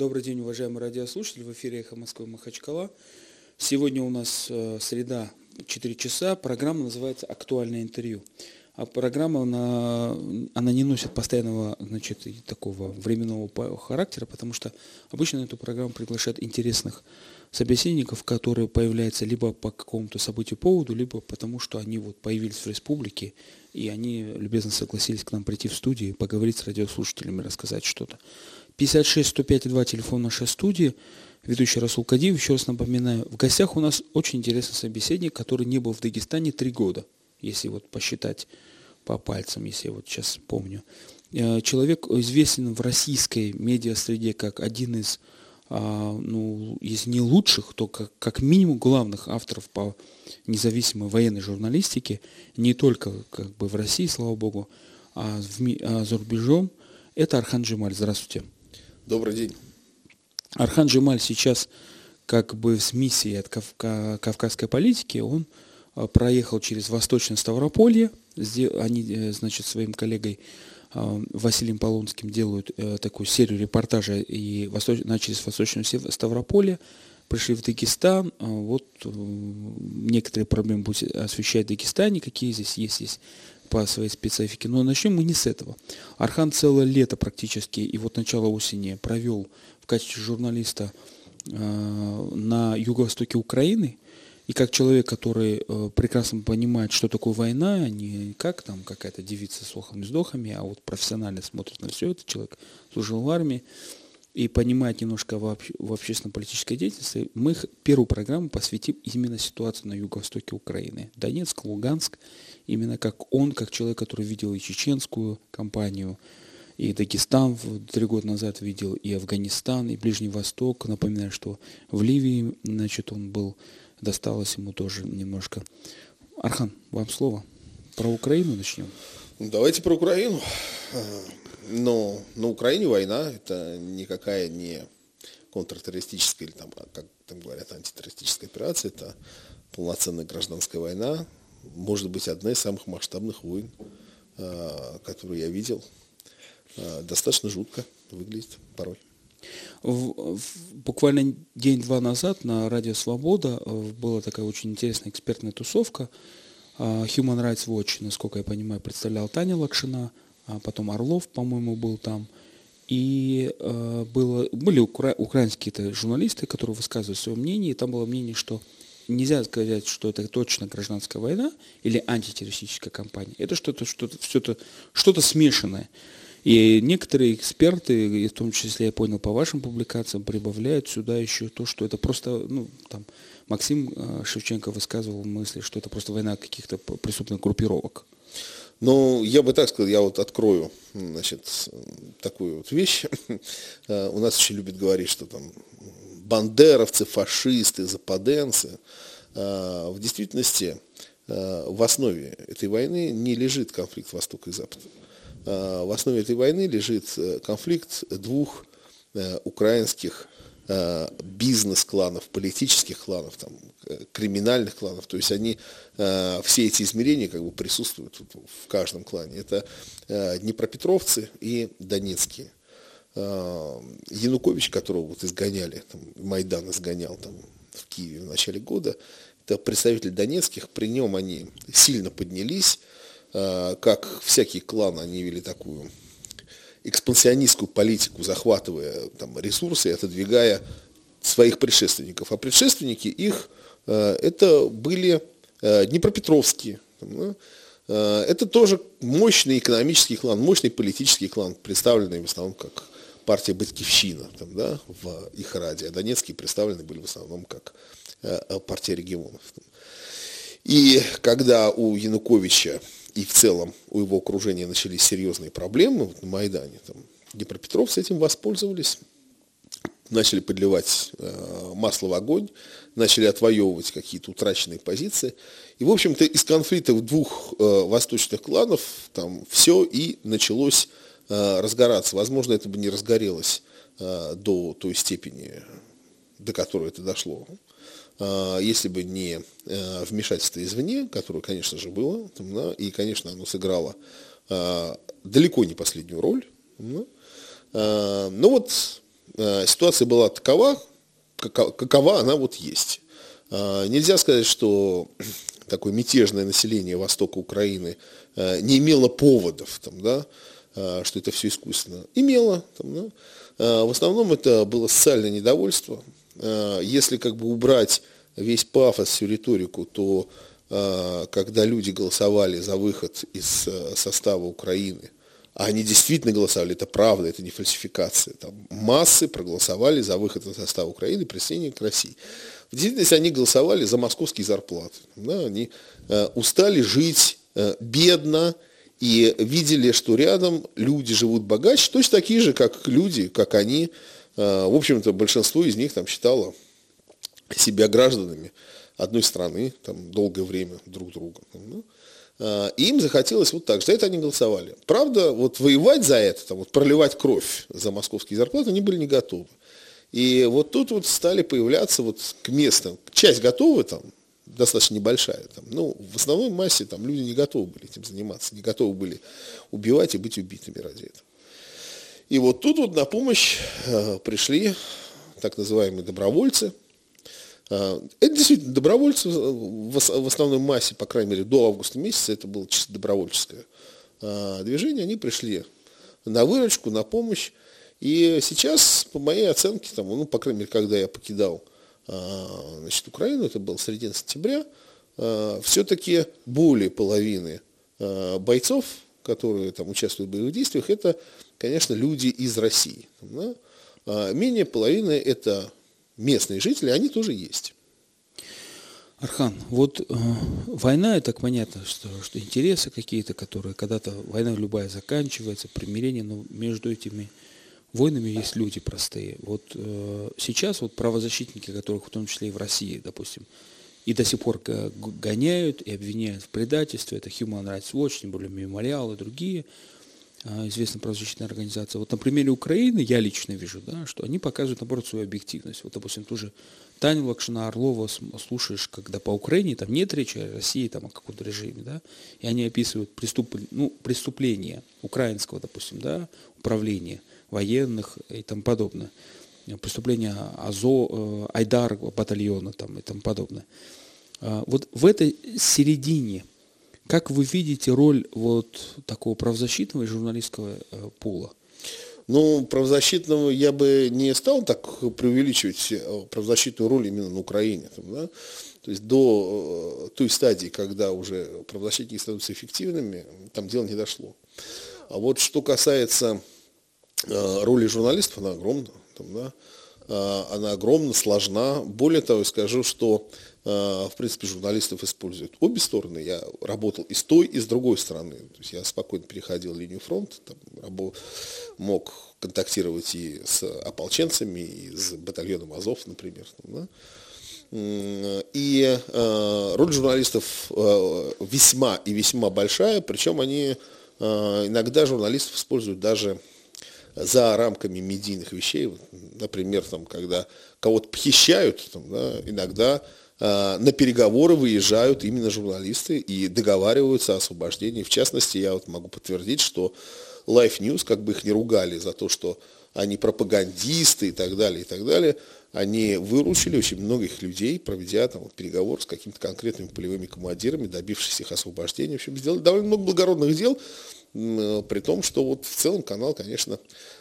Добрый день, уважаемые радиослушатели. В эфире «Эхо Москвы» Махачкала. Сегодня у нас э, среда, 4 часа. Программа называется «Актуальное интервью». А программа, она, она не носит постоянного значит, такого временного характера, потому что обычно эту программу приглашают интересных собеседников, которые появляются либо по какому-то событию поводу, либо потому что они вот появились в республике, и они любезно согласились к нам прийти в студию, поговорить с радиослушателями, рассказать что-то. 56 105 2 телефон нашей студии, ведущий Расул Кадиев, еще раз напоминаю, в гостях у нас очень интересный собеседник, который не был в Дагестане три года, если вот посчитать по пальцам, если я вот сейчас помню. Э, человек известен в российской медиа-среде как один из, а, ну, если не лучших, то как, как минимум главных авторов по независимой военной журналистике, не только как бы в России, слава богу, а, в, а за рубежом. Это Архан Джемаль. Здравствуйте. Добрый день. Архан Джемаль сейчас как бы с миссией от кавказской политики, он а, проехал через Восточное Ставрополье, они, э, значит, своим коллегой а, Василием Полонским делают э, такую серию репортажей и восточ... начали с Восточного Ставрополья, пришли в Дагестан, а, вот э, некоторые проблемы будут освещать в Дагестане, какие здесь есть, есть по своей специфике. Но начнем мы не с этого. Архан целое лето практически и вот начало осени провел в качестве журналиста э, на юго-востоке Украины. И как человек, который э, прекрасно понимает, что такое война, не как там какая-то девица с охом и вздохами, а вот профессионально смотрит на все это, человек служил в армии и понимает немножко в, обще, в общественно-политической деятельности, мы первую программу посвятим именно ситуации на юго-востоке Украины. Донецк, Луганск именно как он, как человек, который видел и чеченскую кампанию, и Дагестан три года назад видел, и Афганистан, и Ближний Восток. Напоминаю, что в Ливии, значит, он был, досталось ему тоже немножко. Архан, вам слово. Про Украину начнем. Давайте про Украину. Но на Украине война, это никакая не контртеррористическая или там, как там говорят, антитеррористическая операция, это полноценная гражданская война, может быть, одна из самых масштабных войн, а, которую я видел. А, достаточно жутко выглядит порой. В, в, буквально день-два назад на Радио Свобода э, была такая очень интересная экспертная тусовка. А, Human Rights Watch, насколько я понимаю, представлял Таня Лакшина, а потом Орлов, по-моему, был там. И э, было, были укра- украинские журналисты, которые высказывали свое мнение, и там было мнение, что нельзя сказать, что это точно гражданская война или антитеррористическая кампания. Это что-то, что-то, что-то, что-то смешанное. И некоторые эксперты, в том числе я понял по вашим публикациям, прибавляют сюда еще то, что это просто, ну, там, Максим э, Шевченко высказывал мысли, что это просто война каких-то преступных группировок. Ну, я бы так сказал, я вот открою, значит, такую вот вещь. Э, у нас еще любят говорить, что там бандеровцы, фашисты, западенцы. А, в действительности а, в основе этой войны не лежит конфликт Востока и Запада. А, в основе этой войны лежит э, конфликт двух э, украинских бизнес-кланов, политических кланов, там, э, криминальных кланов. То есть они, все эти измерения как бы присутствуют в каждом клане. Это Днепропетровцы и Донецкие. А, Янукович, которого вот изгоняли, там, Майдан изгонял там, в Киеве в начале года, это представитель донецких, при нем они сильно поднялись, а, как всякий клан, они вели такую экспансионистскую политику, захватывая там, ресурсы и отодвигая своих предшественников. А предшественники их а, это были Днепропетровские. Это тоже мощный экономический клан, мощный политический клан, представленный в основном как партия Батькивщина там, да, в их раде, а донецкие представлены были в основном как э, э, партия регионов. И когда у Януковича и в целом у его окружения начались серьезные проблемы на Майдане, там, Днепропетровцы этим воспользовались, начали подливать э, масло в огонь, начали отвоевывать какие-то утраченные позиции. И, в общем-то, из конфликтов двух э, восточных кланов там все и началось разгораться. Возможно, это бы не разгорелось э, до той степени, до которой это дошло, э, если бы не вмешательство извне, которое, конечно же, было, и, конечно, оно сыграло далеко не последнюю роль. Но вот э, ситуация была такова, какова она вот есть. Э, нельзя сказать, что такое мятежное население востока Украины э, не имело поводов, там, да, э, что это все искусственно. Имело. Там, да. Э, в основном это было социальное недовольство. Э, если как бы убрать весь пафос, всю риторику, то когда люди голосовали за выход из состава Украины, а они действительно голосовали, это правда, это не фальсификация. Там массы проголосовали за выход из состава Украины, присоединение к России. В действительности они голосовали за московские зарплаты. Да, они устали жить бедно и видели, что рядом люди живут богаче, точно такие же, как люди, как они. Э, в общем-то, большинство из них там считало себя гражданами одной страны, там, долгое время друг друга. Ну, и им захотелось вот так. За это они голосовали. Правда, вот воевать за это, там, вот проливать кровь за московские зарплаты, они были не готовы. И вот тут вот стали появляться вот к местам. Часть готовы там, достаточно небольшая. Там, ну, в основной массе там люди не готовы были этим заниматься, не готовы были убивать и быть убитыми ради этого. И вот тут вот на помощь э, пришли так называемые добровольцы. Э, это действительно добровольцы в, в основной массе, по крайней мере, до августа месяца это было чисто добровольческое э, движение. Они пришли на выручку, на помощь. И сейчас, по моей оценке, там, ну, по крайней мере, когда я покидал значит, Украину, это был середина сентября, а, все-таки более половины а, бойцов, которые там участвуют в боевых действиях, это, конечно, люди из России. Да? Менее половины это местные жители, они тоже есть. Архан, вот э, война, это понятно, что, что интересы какие-то, которые когда-то война любая заканчивается, примирение, но между этими Войнами есть люди простые. Вот э, сейчас вот правозащитники, которых в том числе и в России, допустим, и до сих пор гоняют и обвиняют в предательстве, это Human Rights Watch, тем более Мемориал и другие э, известные правозащитные организации. Вот на примере Украины я лично вижу, да, что они показывают, наоборот, свою объективность. Вот, допустим, тоже Таню Лакшина Орлова слушаешь, когда по Украине там нет речи о России, там, о каком-то режиме, да, и они описывают преступ, ну, преступления украинского, допустим, да, управления – военных и тому подобное. Преступления АЗО, э, Айдар батальона там, и тому подобное. А, вот в этой середине, как вы видите роль вот такого правозащитного и журналистского э, пула? Ну, правозащитного я бы не стал так преувеличивать э, правозащитную роль именно на Украине. Там, да? То есть до той стадии, когда уже правозащитники становятся эффективными, там дело не дошло. А вот что касается роли журналистов, она огромна. Там, да? Э, она огромна, сложна. Более того, скажу, что э, в принципе журналистов используют обе стороны. Я работал и с той, и с другой стороны. То есть я спокойно переходил линию фронта, там, мог контактировать и с ополченцами, и с батальоном Азов, например. Там, да? И э, роль журналистов э, весьма и весьма большая, причем они э, иногда журналистов используют даже за рамками медийных вещей, например, там, когда кого-то похищают, там, да, иногда э, на переговоры выезжают именно журналисты и договариваются о освобождении. В частности, я вот могу подтвердить, что Life News, как бы их не ругали за то, что они пропагандисты и так далее, и так далее, они выручили очень многих людей, проведя там вот, переговоры с какими-то конкретными полевыми командирами, добившись их освобождения. В общем, сделали довольно много благородных дел, при том, что вот в целом канал, конечно,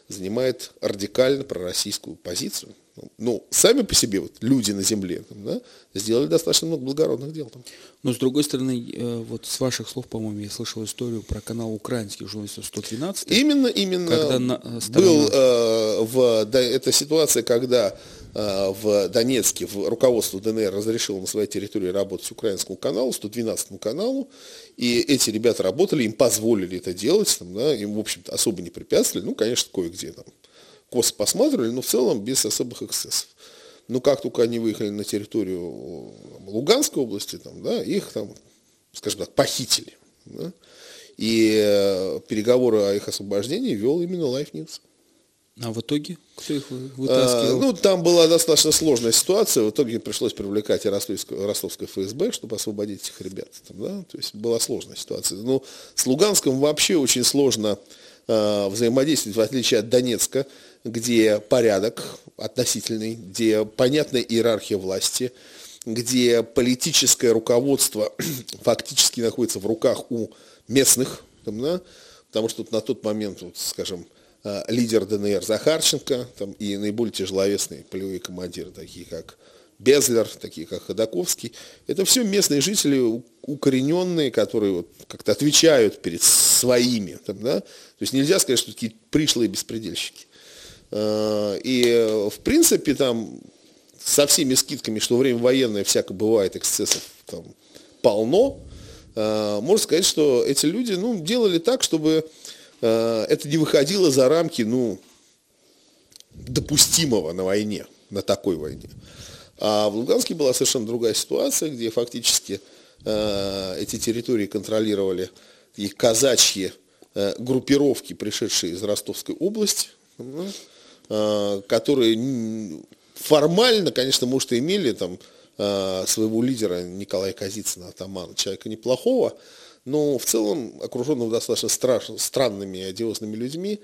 занимает радикально пророссийскую позицию. Ну, сами по себе вот люди на земле да, сделали достаточно много благородных дел. Там. Но с другой стороны, э, вот с ваших слов, по-моему, я слышал историю про канал украинских журналистов 112. Именно, именно. Когда на, э, сторона... был э, в да, эта ситуация, когда э, в Донецке в руководство ДНР разрешило на своей территории работать украинскому каналу, 112 каналу, и эти ребята работали, им позволили это делать, там, да, им, в общем-то, особо не препятствовали, ну, конечно, кое-где там косо посматривали, но в целом без особых эксцессов. Но как только они выехали на территорию Луганской области, там, да, их там, скажем так, похитили. Да, и э, переговоры о их освобождении вел именно Life News. А в итоге кто их вытаскивал? А, ну, там была достаточно сложная ситуация. В итоге пришлось привлекать и ростовское, ростовское ФСБ, чтобы освободить этих ребят. Там, да? То есть была сложная ситуация. Но ну, с Луганском вообще очень сложно э, взаимодействовать, в отличие от Донецка, где порядок относительный, где понятная иерархия власти, где политическое руководство фактически находится в руках у местных, там, да, потому что на тот момент, вот, скажем, э, лидер ДНР Захарченко там, и наиболее тяжеловесные полевые командиры, такие как Безлер, такие как Ходаковский, это все местные жители, укорененные, которые вот как-то отвечают перед своими. Там, да? То есть нельзя сказать, что такие пришлые беспредельщики. Э, и в принципе там со всеми скидками, что время военное всяко бывает, эксцессов там полно, э, можно сказать, что эти люди ну, делали так, чтобы э, это не выходило за рамки ну, допустимого на войне, на такой войне. А в Луганске была совершенно другая ситуация, где фактически э, эти территории контролировали их казачьи э, группировки, пришедшие из Ростовской области, э, которые формально, конечно, может, и имели там э, своего лидера Николая Казицына, атамана, человека неплохого, но в целом окруженного достаточно страшно, странными одиозными людьми,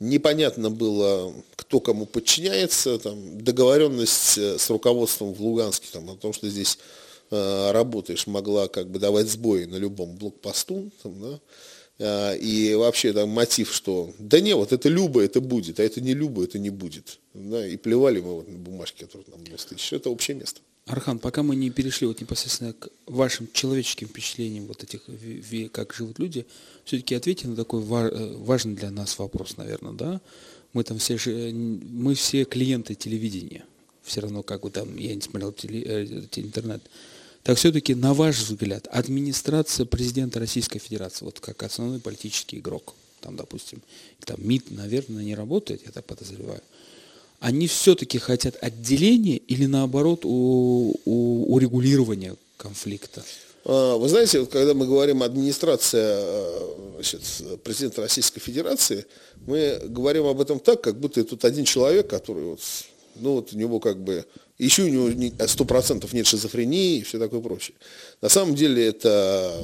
непонятно было, кто кому подчиняется, там, договоренность э, с руководством в Луганске там, о том, что здесь э, работаешь, могла как бы давать сбои на любом блокпосту, там, да, э, и вообще там мотив, что да не, вот это Люба, это будет, а это не Люба, это не будет, да, и плевали мы вот на бумажки, которые нам было тысяч, это общее место. Архан, пока мы не перешли вот непосредственно к вашим человеческим впечатлениям вот этих, как живут люди, все-таки ответьте на такой э, важный для нас вопрос, наверное, да? Мы там все же, мы все клиенты телевидения, все равно как бы там, я не смотрел теле, э, интернет. Так все-таки, на ваш взгляд, администрация президента Российской Федерации, вот как основной политический игрок, там, допустим, там МИД, наверное, не работает, я так подозреваю, они все-таки хотят отделения или наоборот у, у, урегулирования конфликта? А, вы знаете, вот когда мы говорим администрация э, значит, президента Российской Федерации, мы говорим об этом так, как будто тут один человек, который вот, ну вот у него как бы, еще у него сто процентов нет шизофрении и все такое прочее. На самом деле это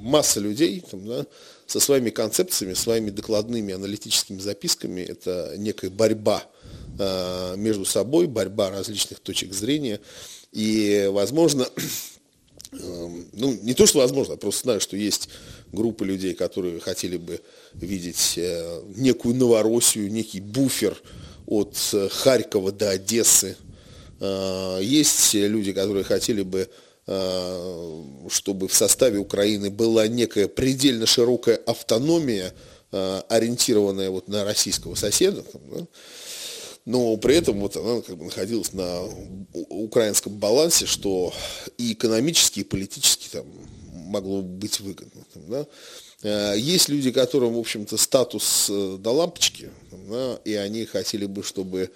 масса людей, там, да, со своими концепциями, своими докладными аналитическими записками, это некая борьба э, между собой, борьба различных точек зрения. И, возможно, э, ну, не то, что возможно, я просто знаю, что есть группы людей, которые хотели бы видеть э, некую Новороссию, некий буфер от э, Харькова до Одессы. Э, есть люди, которые хотели бы Э, чтобы в составе Украины была некая предельно широкая автономия, э, ориентированная вот на российского соседа, да, но при этом вот она как бы находилась на украинском балансе, что и экономически, и политически там могло быть выгодно. Да. Есть люди, которым, в общем-то, статус до лампочки, да, и они хотели бы, чтобы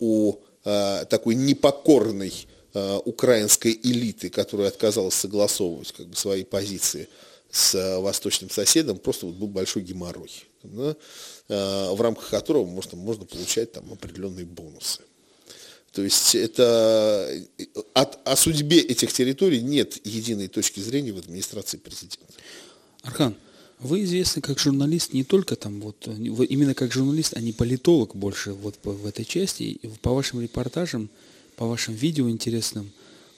у такой непокорной Э, украинской элиты, которая отказалась согласовывать как бы, свои позиции с э, восточным соседом, просто вот был большой геморрой, да, э, в рамках которого можно, можно получать там определенные бонусы. То есть это от, о судьбе этих территорий нет единой точки зрения в администрации президента. Архан, вы известны как журналист не только там вот именно как журналист, а не политолог больше вот в этой части. И по вашим репортажам по вашим видео интересным,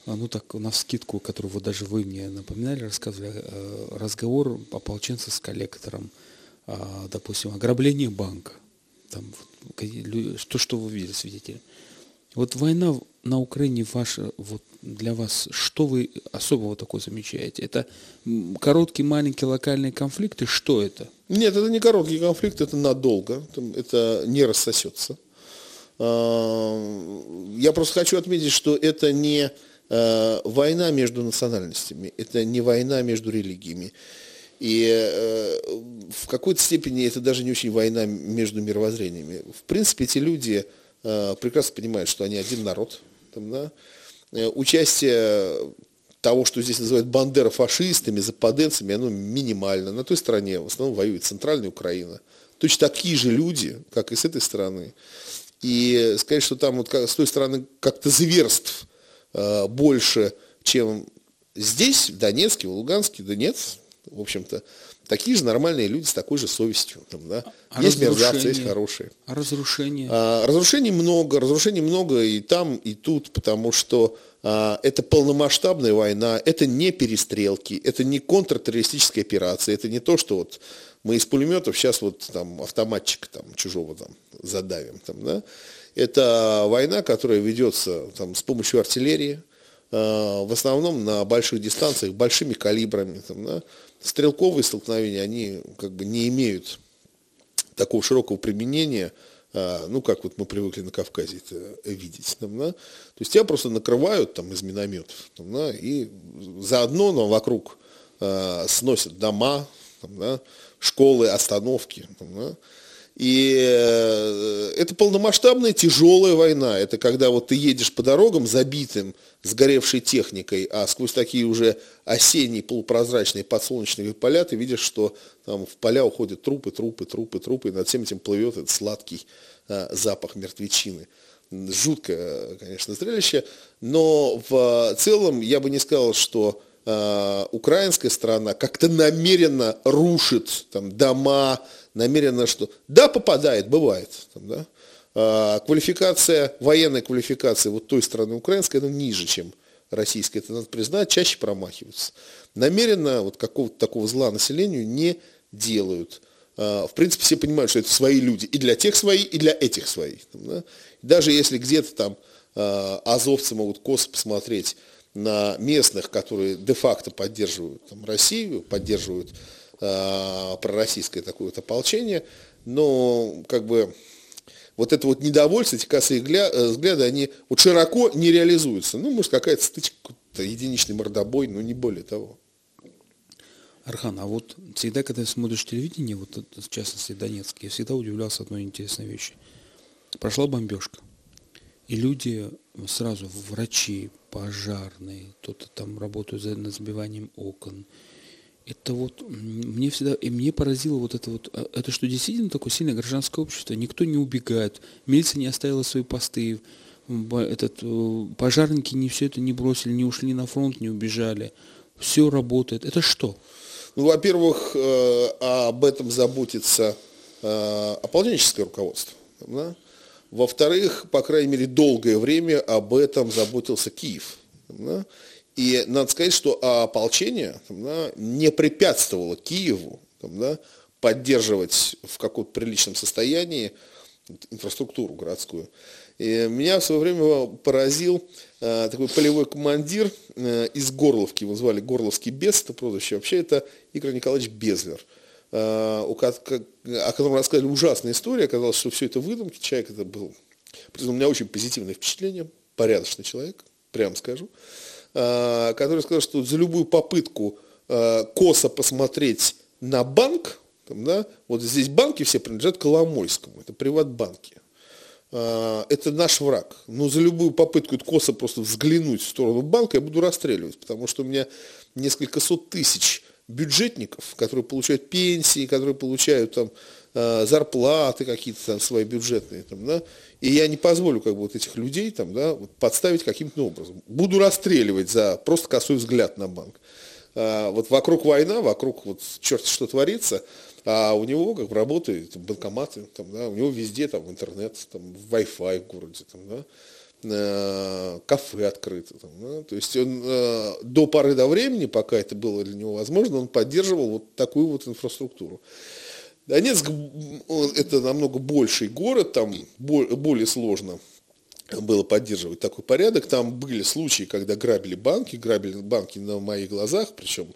а, ну так, на скидку, которую вот даже вы мне напоминали, рассказывали, э, разговор ополченца с коллектором, а, допустим, ограбление банка, там, что, что вы видели, свидетели. Вот война на Украине ваша, вот для вас, что вы особого такого замечаете? Это короткие, маленькие локальные конфликты? Что это? Нет, это не короткий конфликт, это надолго, это не рассосется. А, я просто хочу отметить, что это не а, война между национальностями, это не война между религиями. И э, в какой-то степени это даже не очень война между мировоззрениями. В принципе, эти люди э, прекрасно понимают, что они один народ. Там, да? Э, участие того, что здесь называют бандера фашистами, западенцами, оно минимально. На той стороне в основном воюет центральная Украина. Точно такие же люди, как и с этой стороны. И сказать, что там вот с той стороны как-то зверств э, больше, чем здесь, в Донецке, в Луганске, да нет, в общем-то. Такие же нормальные люди с такой же совестью. Там, да? А есть мерзавцы, есть хорошие. А разрушения? А, разрушений много, разрушений много и там, и тут, потому что а, это полномасштабная война, это не перестрелки, это не контртеррористическая операция, это не то, что вот мы из пулеметов сейчас вот там автоматчика там чужого там задавим. Там, да? Это война, которая ведется там, с помощью артиллерии, э, в основном на больших дистанциях, большими калибрами. Там, да? Стрелковые столкновения, они как бы не имеют такого широкого применения, э, ну, как вот мы привыкли на Кавказе это видеть. Там, да? То есть тебя просто накрывают там из минометов, там, да? и заодно нам вокруг э, сносят дома, там, да? школы, остановки. Там, да? И э, это полномасштабная тяжелая война. Это когда вот ты едешь по дорогам забитым, сгоревшей техникой, а сквозь такие уже осенние полупрозрачные подсолнечные поля ты видишь, что там в поля уходят трупы, трупы, трупы, трупы, и над всем этим плывет этот сладкий а, запах мертвечины. Жуткое, конечно, зрелище, но в целом я бы не сказал, что э, украинская сторона как-то намеренно рушит там, дома, намеренно что... Да, попадает, бывает. Там, да? а, квалификация, военная квалификация вот той стороны украинской, она ниже, чем российская. Это надо признать, чаще промахиваются. Намеренно вот какого-то такого зла населению не делают. А, в принципе, все понимают, что это свои люди. И для тех свои, и для этих свои. Там, да? Даже если где-то там а, азовцы могут косо посмотреть на местных, которые де-факто поддерживают там, Россию, поддерживают пророссийское такое вот ополчение, но как бы вот это вот недовольство, эти косые э, взгляды, они вот широко не реализуются. Ну, может, какая-то стычка, единичный мордобой, но не более того. Архан, а вот всегда, когда смотришь телевидение, вот в частности Донецк, я всегда удивлялся одной интересной вещи. Прошла бомбежка, и люди сразу, врачи, пожарные, кто-то там работают над сбиванием окон. Это вот мне всегда, и мне поразило вот это вот, а, это что действительно такое сильное гражданское общество, никто не убегает, милиция не оставила свои посты, этот, э, пожарники не все это не бросили, не ушли на фронт, не убежали, все работает. Это что? Ну, во-первых, э, об этом заботится э, ополченческое руководство. Да? Во-вторых, по крайней мере, долгое время об этом заботился Киев. Да? И надо сказать, что ополчение да, не препятствовало Киеву да, поддерживать в каком-то приличном состоянии инфраструктуру городскую. И меня в свое время поразил э, такой полевой командир э, из Горловки, его звали Горловский бес, это прозвище. Вообще это Игорь Николаевич Безлер. Э, у, о котором рассказали ужасная история, оказалось, что все это выдумки, человек это был, у меня очень позитивное впечатление, порядочный человек, прямо скажу, э, который сказал, что за любую попытку э, косо посмотреть на банк, там, да, вот здесь банки все принадлежат Коломойскому, это приватбанки. Это наш враг. Но за любую попытку косо просто взглянуть в сторону банка я буду расстреливать, потому что у меня несколько сот тысяч бюджетников, которые получают пенсии, которые получают там э, зарплаты какие-то там свои бюджетные, там, да, и я не позволю как бы вот этих людей там, да, вот, подставить каким-то образом. Буду расстреливать за просто косой взгляд на банк. А, вот вокруг война, вокруг вот черт что творится, а у него как бы работают банкоматы, там, да, у него везде там интернет, там Wi-Fi в городе, там, да, Э, кафе открыто. Там, да? То есть он э, до поры до времени, пока это было для него возможно, он поддерживал вот такую вот инфраструктуру. Донецк это намного больший город, там более сложно было поддерживать такой порядок. Там были случаи, когда грабили банки, грабили банки на моих глазах, причем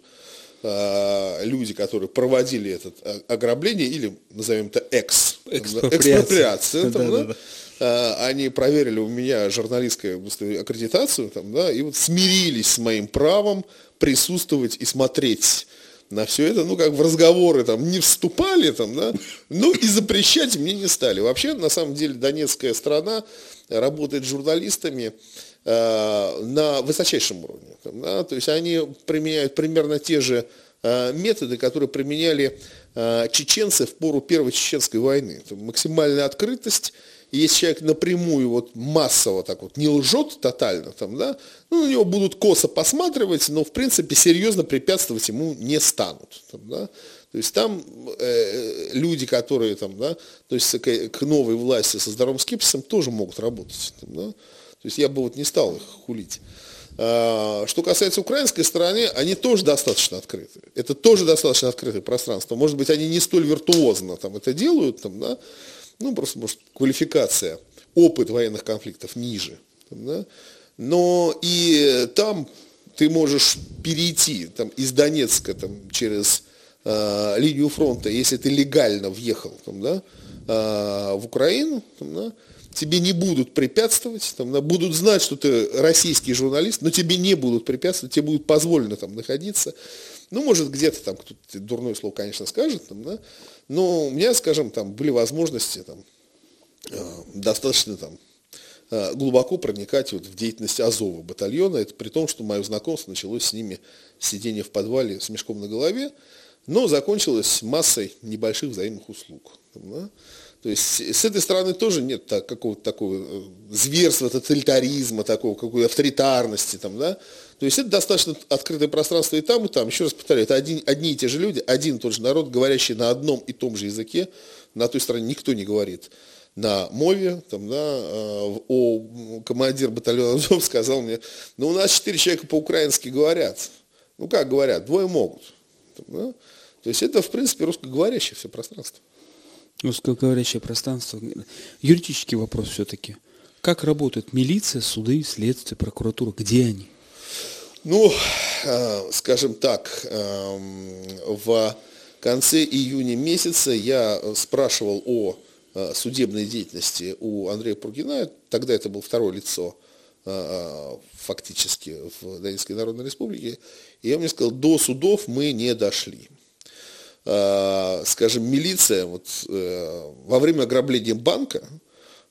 э, люди, которые проводили это ограбление, или назовем это экс, экспроприация, экспроприация там, да, да, да. Они проверили у меня журналистскую аккредитацию, там, да, и вот смирились с моим правом присутствовать и смотреть на все это, ну, как в разговоры там не вступали, там, да, ну, и запрещать мне не стали. Вообще, на самом деле, донецкая страна работает с журналистами э, на высочайшем уровне. Там, да, то есть они применяют примерно те же э, методы, которые применяли э, чеченцы в пору Первой Чеченской войны. Это максимальная открытость, и если человек напрямую, вот массово так вот не лжет тотально, там, да, ну, на него будут косо посматривать, но в принципе серьезно препятствовать ему не станут. Там, да. То есть там э, люди, которые там, да, то есть к, к новой власти со здоровым скепсисом тоже могут работать. Там, да? То есть я бы вот не стал их хулить. А, что касается украинской стороны, они тоже достаточно открыты. Это тоже достаточно открытое пространство. Может быть, они не столь виртуозно там это делают, там, да? Ну просто, может, квалификация, опыт военных конфликтов ниже. Да? Но и там ты можешь перейти там, из Донецка там, через э, линию фронта, если ты легально въехал там, да, э, в Украину, там, да, тебе не будут препятствовать, там, да, будут знать, что ты российский журналист, но тебе не будут препятствовать, тебе будет позволено там находиться. Ну, может, где-то там кто-то дурное слово, конечно, скажет, там, да, но у меня, скажем, там были возможности там, э, достаточно там, э, глубоко проникать вот в деятельность Азова батальона. Это при том, что мое знакомство началось с ними сидение в подвале с мешком на голове, но закончилось массой небольших взаимных услуг. Да? То есть с этой стороны тоже нет так, какого-то такого э, зверства, тоталитаризма, такого какой авторитарности. Там, да? То есть это достаточно открытое пространство и там, и там. Еще раз повторяю, это один, одни и те же люди, один и тот же народ, говорящий на одном и том же языке. На той стороне никто не говорит на мове, там, да, э, о, командир батальона Азов сказал мне, ну у нас четыре человека по-украински говорят. Ну как говорят, двое могут. Там, да? То есть это, в принципе, русскоговорящее все пространство. Русскоговорящее пространство. Юридический вопрос все-таки. Как работает милиция, суды, следствие, прокуратура? Где они? Ну, э, скажем так, эм, в конце июня месяца я спрашивал о э, судебной деятельности у Андрея Пургина, тогда это был второе лицо э, фактически в Донецкой Народной Республике, и он мне сказал, до судов мы не дошли. Скажем, милиция, вот, во время ограбления банка,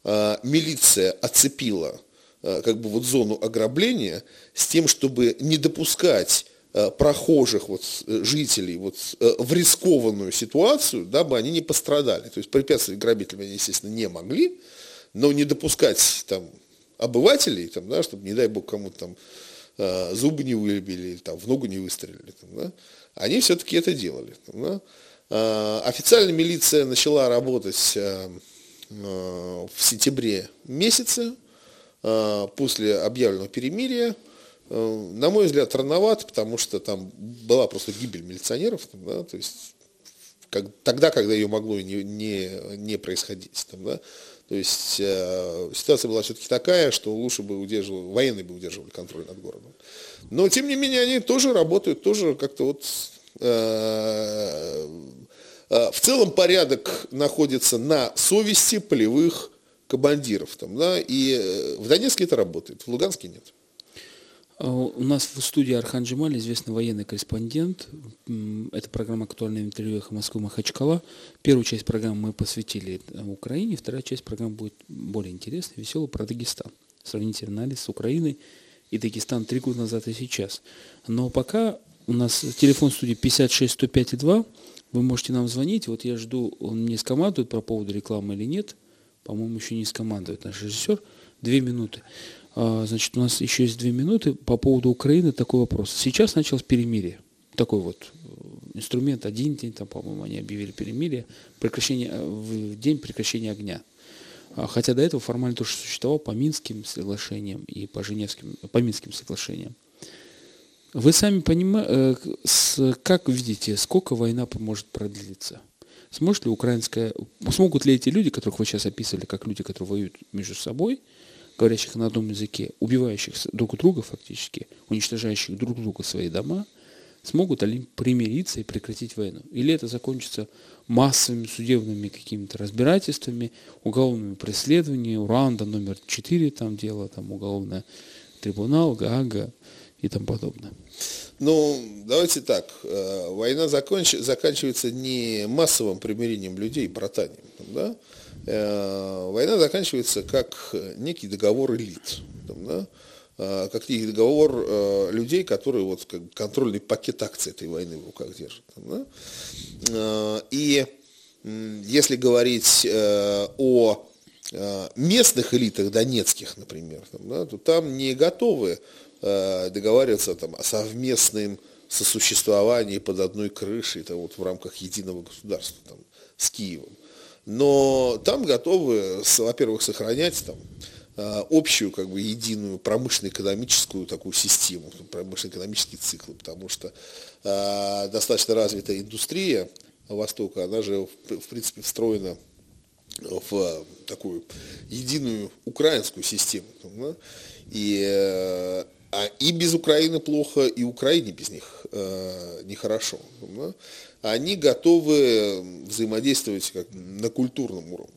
милиция оцепила как бы вот зону ограбления с тем, чтобы не допускать прохожих вот, жителей вот, в рискованную ситуацию, дабы они не пострадали. То есть препятствовать грабителям они, естественно, не могли, но не допускать там, обывателей, там, да, чтобы, не дай бог, кому-то там зубы не выбили, или там, в ногу не выстрелили. Там, да, они все-таки это делали. Да? А, официально милиция начала работать э, э, в сентябре месяце э, после объявленного перемирия. На мой взгляд, рановато, потому что там была просто гибель милиционеров, да, то есть как, тогда, когда ее могло не, не, не происходить. Там, да, то есть э, ситуация была все-таки такая, что лучше бы удерживали, военные бы удерживали контроль над городом. Но, тем не менее, они тоже работают, тоже как-то вот... Э, э, в целом порядок находится на совести полевых командиров. Там, да, и э, в Донецке это работает, в Луганске нет. А у нас в студии Архан Джемаль, известный военный корреспондент. Это программа «Актуальное интервью «Эхо Москвы» Махачкала». Первую часть программы мы посвятили Украине, вторая часть программы будет более интересной, веселой, про Дагестан. Сравнительный анализ с Украиной и Дагестан три года назад и сейчас. Но пока у нас телефон студии 56 105 2. Вы можете нам звонить. Вот я жду, он мне скомандует по поводу рекламы или нет. По-моему, еще не скомандует наш режиссер. Две минуты. А, значит, у нас еще есть две минуты. По поводу Украины такой вопрос. Сейчас началось перемирие. Такой вот э, инструмент. Один день, там, по-моему, они объявили перемирие. Прекращение, э, в день прекращения огня. А, хотя до этого формально тоже существовал по Минским соглашениям и по Женевским, по Минским соглашениям. Вы сами понимаете, э, как видите, сколько война может продлиться? Сможет ли украинская, смогут ли эти люди, которых вы сейчас описывали, как люди, которые воюют между собой, говорящих на одном языке, убивающих друг друга фактически, уничтожающих друг друга свои дома, смогут ли примириться и прекратить войну? Или это закончится массовыми судебными какими-то разбирательствами, уголовными преследованиями, Уранда номер 4 там дело, там уголовный трибунал, Гаага и тому подобное. Ну, давайте так. Э, война законч... заканчивается не массовым примирением людей, братанием. Да? Э, война заканчивается как некий договор элит. Да? Э, как некий договор людей, которые вот как контрольный пакет акций этой войны в руках держат. Да? И если говорить о местных элитах донецких, например, да, то там не готовы договариваться там, о совместном сосуществовании под одной крышей, там, вот, в рамках единого государства там, с Киевом. Но там готовы, во-первых, сохранять там, а, общую, как бы, единую промышленно-экономическую такую систему, промышленно-экономический цикл, потому что э, достаточно развитая индустрия Востока, она же, в, в принципе, встроена в такую единую украинскую систему. Да? И, э, а, и без Украины плохо, и Украине без них э, нехорошо. Да? Они готовы взаимодействовать как на культурном уровне.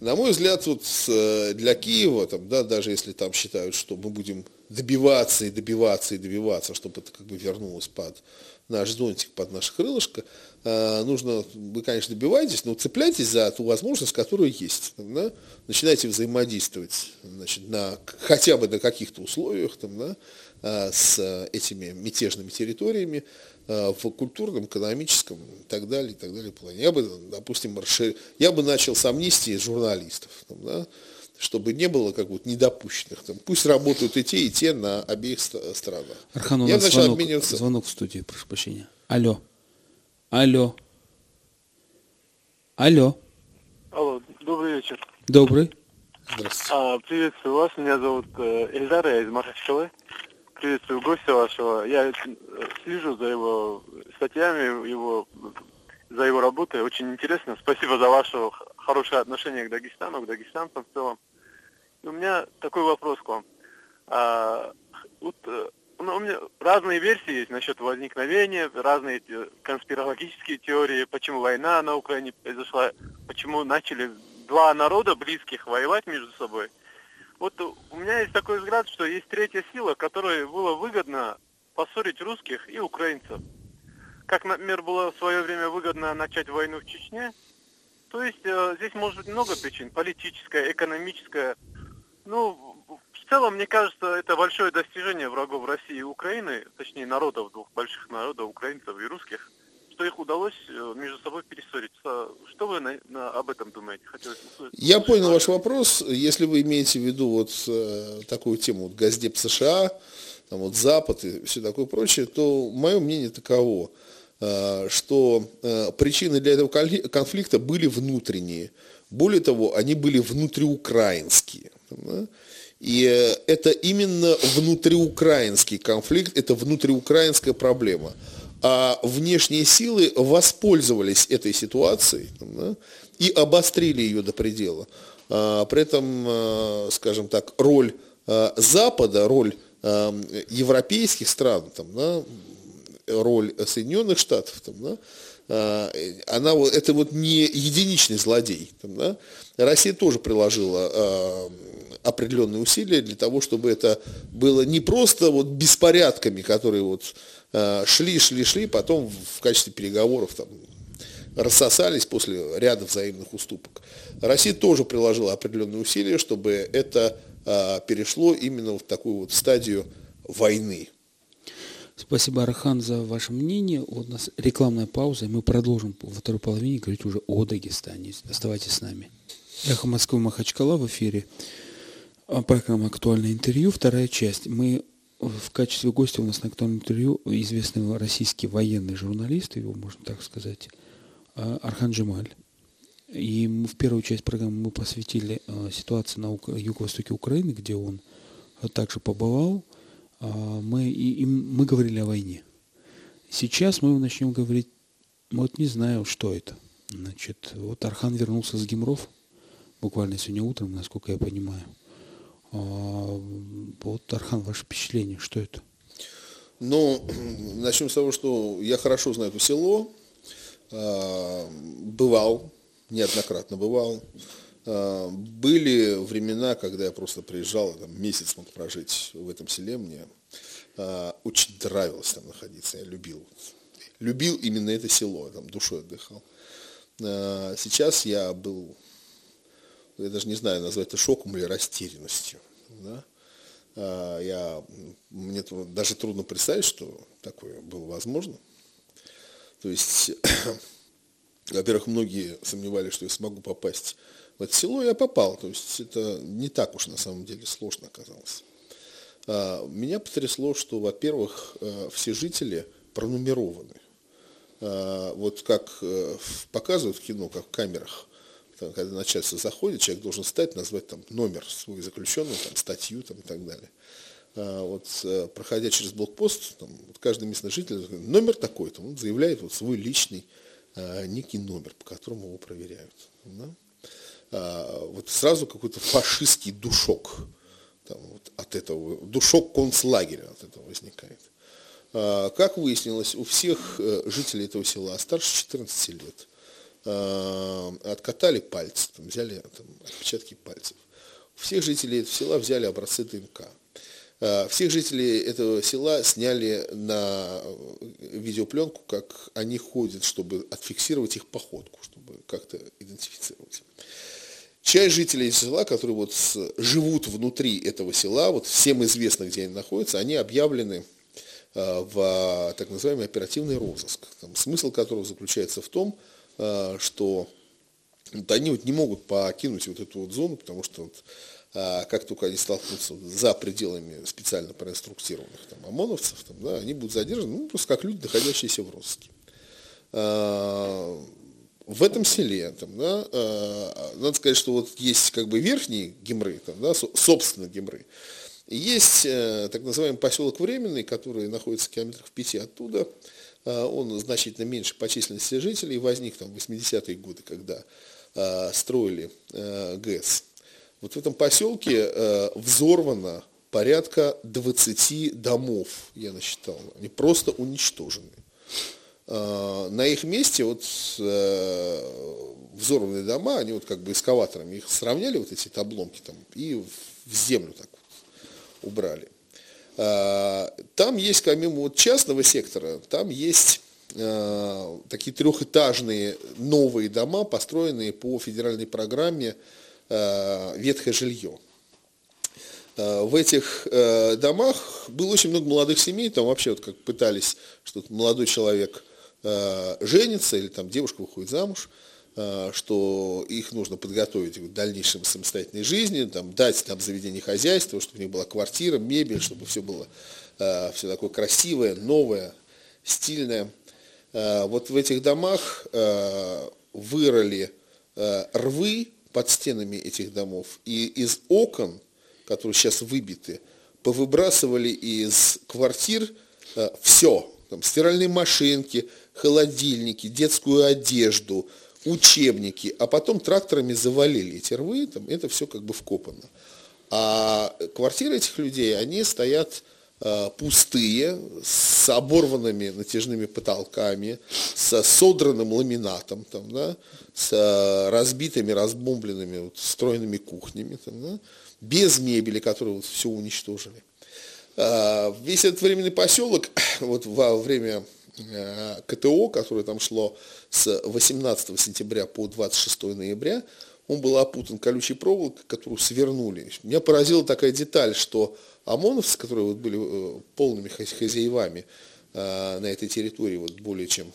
На мой взгляд, вот для Киева, там, да, даже если там считают, что мы будем добиваться и добиваться и добиваться, чтобы это как бы вернулось под наш зонтик, под наше крылышко, э, нужно, вы, конечно, добиваетесь, но цепляйтесь за ту возможность, которая есть. Да? Начинайте взаимодействовать значит, на, хотя бы на каких-то условиях там, да, э, с этими мятежными территориями, Э, в культурном, экономическом и так далее, и так далее плане. Я бы, допустим, расшир... я бы начал с амнистии журналистов, там, да, чтобы не было как бы недопущенных. Там, пусть работают и те, и те на обеих странах. Архан, у я нас звонок, обмениваться... звонок в студии, прошу прощения. Алло. Алло. Алло. Алло, добрый вечер. Добрый. Здравствуйте. А, приветствую вас, меня зовут э, Эльдар, я из Махачкалы приветствую гостя вашего. Я э, слежу за его статьями, его, за его работой. Очень интересно. Спасибо за ваше хорошее отношение к Дагестану, к дагестанцам в целом. И у меня такой вопрос к вам. А, вот, э, ну, у меня разные версии есть насчет возникновения, разные конспирологические теории, почему война на Украине произошла, почему начали два народа близких воевать между собой – вот у меня есть такой взгляд, что есть третья сила, которой было выгодно поссорить русских и украинцев. Как, например, было в свое время выгодно начать войну в Чечне, то есть э, здесь может быть много причин, политическая, экономическая. Ну, в целом, мне кажется, это большое достижение врагов России и Украины, точнее народов, двух больших народов, украинцев и русских – что их удалось э, между собой перессорить. Что вы на, на, об этом думаете? Хотелось. Я понял ваш вопрос. Если вы имеете в виду вот э, такую тему, вот Газдеп США, там вот Запад и все такое прочее, то мое мнение таково, э, что э, причины для этого конфликта были внутренние. Более того, они были внутриукраинские. Да? И э, это именно внутриукраинский конфликт, это внутриукраинская проблема а внешние силы воспользовались этой ситуацией да, и обострили ее до предела. А, при этом, а, скажем так, роль а, Запада, роль а, европейских стран, там, да, роль Соединенных Штатов, там, да, она, это вот не единичный злодей. Там, да. Россия тоже приложила определенные усилия для того, чтобы это было не просто вот беспорядками, которые вот Э, шли, шли, шли, потом в качестве переговоров там, рассосались после ряда взаимных уступок. Россия тоже приложила определенные усилия, чтобы это а, перешло именно в такую вот стадию войны. Спасибо, Архан, за ваше мнение. У нас рекламная пауза, и мы продолжим во второй половине говорить уже о Дагестане. Оставайтесь с нами. Эхо Москвы Махачкала в эфире. Программа «Актуальное интервью», вторая часть. Мы в качестве гостя у нас на актуальном интервью известный российский военный журналист, его можно так сказать, а, Архан Джемаль. И в первую часть программы мы посвятили а, ситуации на юго-востоке Украины, где он также побывал. А, мы, и, и мы говорили о войне. Сейчас мы начнем говорить, вот не знаю, что это. Значит, вот Архан вернулся с Гимров, буквально сегодня утром, насколько я понимаю. А, вот, Архан, ваше впечатление, что это? Ну, начнем с того, что я хорошо знаю это село, а, бывал, неоднократно бывал. А, были времена, когда я просто приезжал, там, месяц мог прожить в этом селе, мне очень нравилось там находиться, я любил. Любил именно это село, там душой отдыхал. Сейчас я был я даже не знаю, назвать это шоком или растерянностью. Да? А, я, мне даже трудно представить, что такое было возможно. То есть, во-первых, многие сомневались, что я смогу попасть в это село, я попал. То есть это не так уж на самом деле сложно оказалось. А, меня потрясло, что, во-первых, э, все жители пронумерованы. Вот как показывают в кино, как в камерах, когда начальство заходит, человек должен встать, назвать там номер свой заключенного, там, статью там, и так далее. Вот, проходя через блокпост, там, вот каждый местный житель, номер такой-то, он заявляет вот свой личный некий номер, по которому его проверяют. Да? А, вот сразу какой-то фашистский душок там, вот от этого, душок концлагеря от этого возникает. А, как выяснилось, у всех э, жителей этого села старше 14 лет а, откатали пальцы, там, взяли там, отпечатки пальцев. Всех жителей этого села взяли образцы ДНК. Всех жителей этого села сняли на видеопленку, как они ходят, чтобы отфиксировать их походку, чтобы как-то идентифицировать. Часть жителей села, которые вот живут внутри этого села, вот всем известно, где они находятся, они объявлены э, в так называемый оперативный розыск, там, смысл которого заключается в том, э, что вот они вот не могут покинуть вот эту вот зону, потому что вот, э, как только они столкнутся за пределами специально проинструктированных там, ОМОНовцев, там, да, они будут задержаны, ну, просто как люди, находящиеся в розыске. В этом селе, там, да, э, надо сказать, что вот есть как бы верхние гемры, там, да, собственно гемры, есть э, так называемый поселок Временный, который находится в километрах в пяти оттуда, э, он значительно меньше по численности жителей, возник там в 80-е годы, когда э, строили э, ГЭС. Вот в этом поселке э, взорвано порядка 20 домов, я насчитал, они просто уничтожены. Э, на их месте вот э, взорванные дома, они вот как бы эскаваторами их сравняли, вот эти обломки там, и в землю так вот убрали. Э, там есть, помимо вот частного сектора, там есть такие трехэтажные новые дома, построенные по федеральной программе «Ветхое жилье». В этих домах было очень много молодых семей, там вообще вот как пытались, что молодой человек – женится или там девушка выходит замуж, что их нужно подготовить к дальнейшей самостоятельной жизни, там, дать там заведение хозяйства, чтобы у них была квартира, мебель, чтобы все было э, все такое красивое, новое, стильное. Вот в этих домах вырыли рвы под стенами этих домов, и из окон, которые сейчас выбиты, повыбрасывали из квартир все, там, стиральные машинки, холодильники, детскую одежду, учебники, а потом тракторами завалили эти рвы, там, это все как бы вкопано. А квартиры этих людей, они стоят э, пустые, с оборванными натяжными потолками, со содранным ламинатом, там, да, с э, разбитыми, разбомбленными вот, стройными кухнями, там, да, без мебели, которую вот, все уничтожили. Э, весь этот временный поселок вот, во время КТО, которое там шло с 18 сентября по 26 ноября, он был опутан колючей проволокой, которую свернули. Меня поразила такая деталь, что ОМОНовцы, которые вот были э, полными хозяевами э, на этой территории вот более чем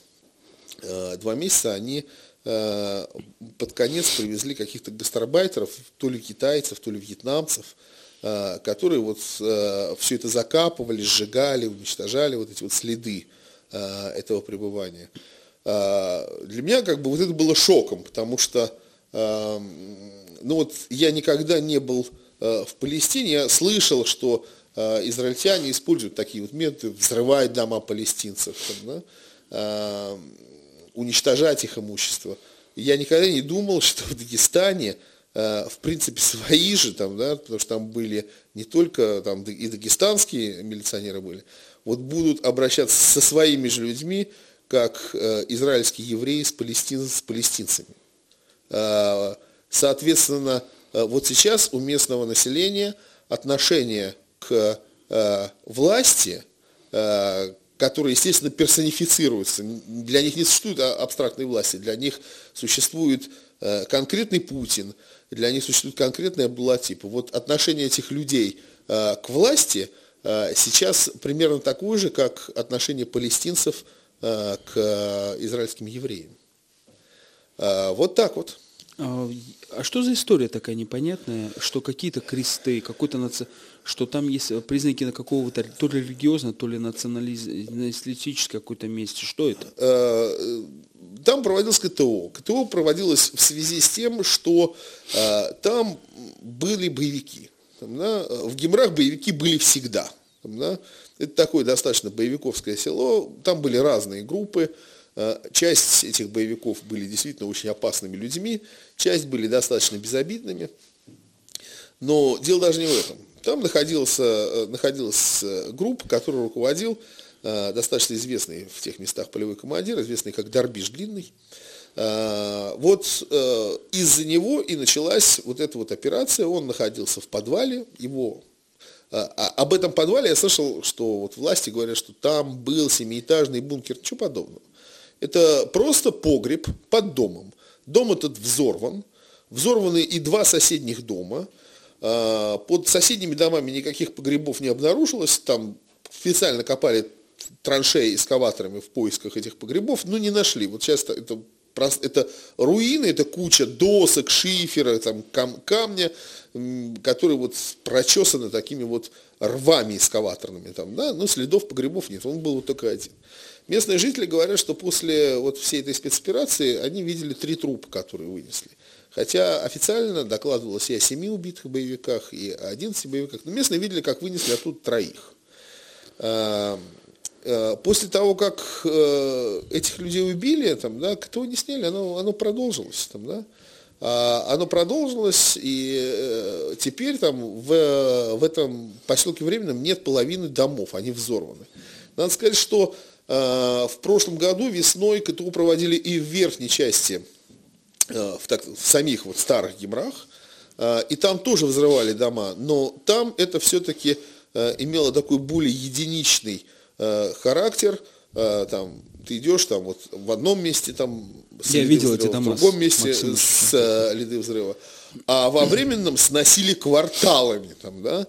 два месяца, они под конец привезли каких-то гастарбайтеров, то ли китайцев, то ли вьетнамцев, которые вот все это закапывали, сжигали, уничтожали вот эти вот следы Э, этого пребывания. Э, для меня как бы вот это было шоком, потому что э, ну вот я никогда не был в Палестине, я слышал, что израильтяне используют такие вот методы, взрывать дома палестинцев, там, да, уничтожать их имущество. Я никогда не думал, что в Дагестане в принципе, свои же, там, да, потому что там были не только там, и дагестанские милиционеры были, вот будут обращаться со своими же людьми, как э, израильские евреи с, палестин, с палестинцами. Э, соответственно, э, вот сейчас у местного населения отношение к власти, которая, естественно, персонифицируется. Для них не существует абстрактной власти, для них существует конкретный Путин, для них существует конкретная Абдулатипа. Вот отношение этих людей к власти – сейчас примерно такое же, как отношение палестинцев э, к израильским евреям. Э, вот так вот. А, а что за история такая непонятная, что какие-то кресты, какой-то наци... что там есть признаки на какого-то то ли религиозного, то ли националистической какой-то месте? Что это? Э, там проводилось КТО. КТО проводилось в связи с тем, что э, там были боевики. Там, да, в Гимрах боевики были всегда. Там, да, это такое достаточно боевиковское село. Там были разные группы. Э, часть этих боевиков были действительно очень опасными людьми, часть были достаточно безобидными. Но дело даже не в этом. Там находился, э, находилась э, группа, которую руководил достаточно известный в тех местах полевой командир, известный как Дарбиш Длинный. Вот из-за него и началась вот эта вот операция. Он находился в подвале, его а, об этом подвале я слышал, что вот власти говорят, что там был семиэтажный бункер, ничего подобного. Это просто погреб под домом. Дом этот взорван. Взорваны и два соседних дома. Под соседними домами никаких погребов не обнаружилось. Там специально копали траншеи эскаваторами в поисках этих погребов, но не нашли. Вот сейчас это, это руины, это куча досок, шифера, там, кам, камня, которые вот прочесаны такими вот рвами эскаваторными. Там, да? Но следов погребов нет, он был вот только один. Местные жители говорят, что после вот всей этой спецоперации они видели три трупа, которые вынесли. Хотя официально докладывалось и о семи убитых боевиках, и о 11 боевиках. Но местные видели, как вынесли оттуда троих. А, после того, как э, этих людей убили, там, да, кто не сняли, оно, оно продолжилось. Там, да. А, оно продолжилось, и э, теперь там в, в этом поселке временном нет половины домов, они взорваны. Надо сказать, что Э, в прошлом году весной КТУ проводили и в верхней части, э, в, так, в самих вот старых Гимрах, э, и там тоже взрывали дома, но там это все-таки имело такой более единичный характер, там ты идешь там вот в одном месте там Я видел взрыва, эти дома в другом месте Максим. с следы взрыва, а во временном сносили кварталами там, да,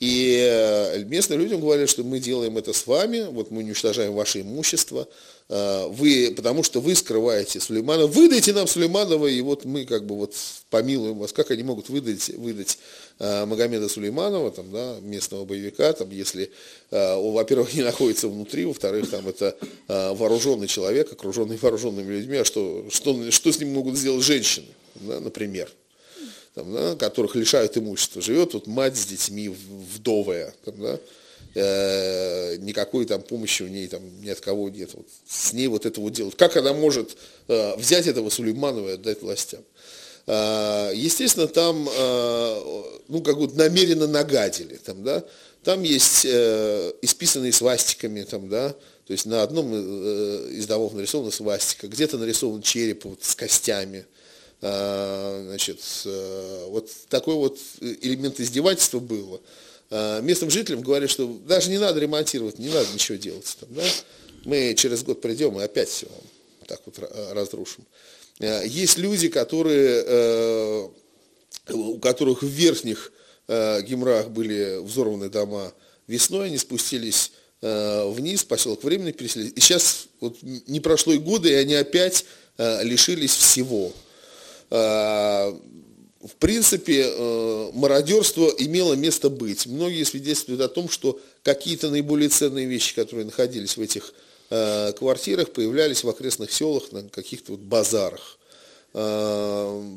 и э, местные людям говорят, что мы делаем это с вами, вот мы уничтожаем ваше имущество, э, вы, потому что вы скрываете Сулеймана, выдайте нам Сулейманова, и вот мы как бы вот помилуем вас. Как они могут выдать, выдать э, Магомеда Сулейманова, там, да, местного боевика, там, если, во-первых, не находится внутри, во-вторых, там это вооруженный человек, окруженный вооруженными людьми, а что, что, что с ним могут сделать женщины, да, например там, да, которых лишают имущества. Живет вот мать с детьми вдовая, там, да, э, никакой там помощи у ней там ни от кого нет. Вот с ней вот это вот делать. Как она может э, взять этого Сулейманова и отдать властям? Э, естественно, там, э, ну, как вот намеренно нагадили, там, да, там есть э, исписанные свастиками, там, да, то есть на одном э, из домов нарисована свастика, где-то нарисован череп вот, с костями, а, значит, э, вот такой вот элемент издевательства было. А, местным жителям говорят, что даже не надо ремонтировать, не надо ничего делать. Там, да? Мы через год придем и опять все так вот разрушим. А, есть люди, которые, э, у которых в верхних э, гимрах были взорваны дома весной, они спустились вниз, поселок временно переселились. И сейчас вот не прошло и года, и они опять лишились всего. Э, в принципе, э, мародерство имело место быть. Многие свидетельствуют о том, что какие-то наиболее ценные вещи, которые находились в этих э, квартирах, появлялись в окрестных селах на каких-то вот базарах. Там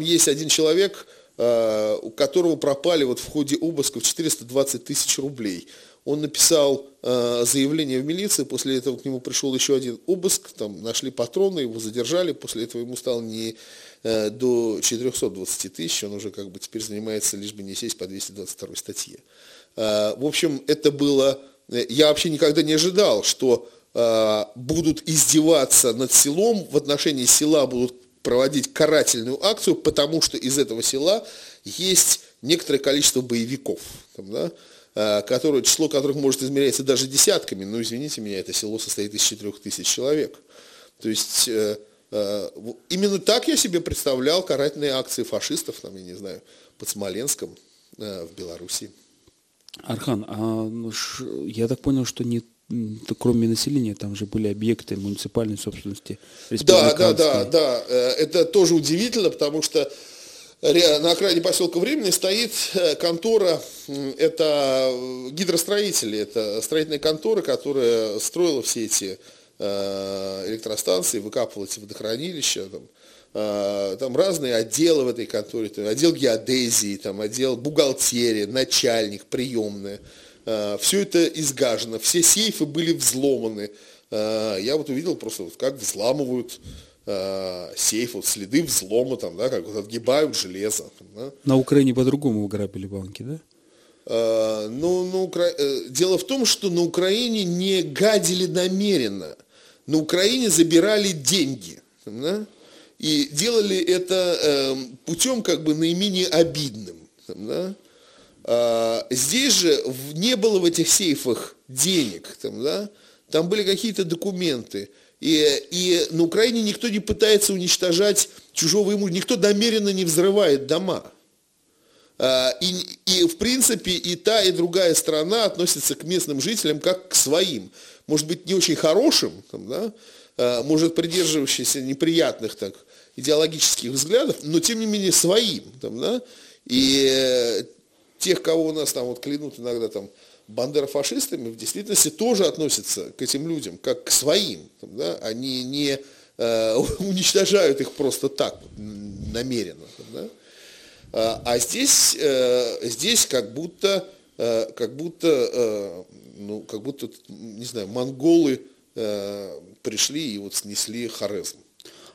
есть один человек, у которого пропали вот в ходе обысков 420 тысяч рублей. Он написал э, заявление в милицию, после этого к нему пришел еще один обыск, там нашли патроны, его задержали, после этого ему стало не э, до 420 тысяч, он уже как бы теперь занимается лишь бы не сесть по 222 статье. Э, в общем, это было, э, я вообще никогда не ожидал, что э, будут издеваться над селом, в отношении села будут проводить карательную акцию, потому что из этого села есть некоторое количество боевиков. Там, да? Э, которое, число которых может измеряться даже десятками, но, извините меня, это село состоит из 4 тысяч человек. То есть э, э, именно так я себе представлял карательные акции фашистов, там, я не знаю, под Смоленском в Беларуси. Архан, а ну, я так понял, что не кроме населения, там же были объекты муниципальной собственности. Да, да, да, да. Э, это тоже удивительно, потому что на окраине поселка Временный стоит э, контора, это гидростроители, это строительная контора, которая строила все эти э, электростанции, выкапывала эти водохранилища, там, там разные отделы в этой конторе, там, отдел геодезии, там, отдел бухгалтерии, начальник, приемная. Э, все это изгажено, все сейфы были взломаны. Э, я вот увидел просто, вот, как взламывают э, сейф, вот следы взлома, там, да, как вот отгибают железо. да. На Украине по-другому грабили банки, да? Ну, на Укра... Дело в том, что на Украине не гадили намеренно. На Украине забирали деньги. Да? И делали это э, путем как бы наименее обидным. Да? А, здесь же не было в этих сейфах денег, там, да? там были какие-то документы. И, и на Украине никто не пытается уничтожать чужого имущества, никто намеренно не взрывает дома. А, и, и в принципе и та, и другая страна относятся к местным жителям как к своим. Может быть, не очень хорошим, там, да? А, может, придерживающимся неприятных так, идеологических взглядов, но тем не менее своим. Там, да? И тех, кого у нас там вот клянут иногда там бандерофашистами, в действительности тоже относятся к этим людям, как к своим. Там, да? Они не э, уничтожают их просто так, намеренно. Там, да? А, а здесь, э, здесь как будто, э, как будто, э, ну, как будто, не знаю, монголы пришли и вот снесли Хорезм.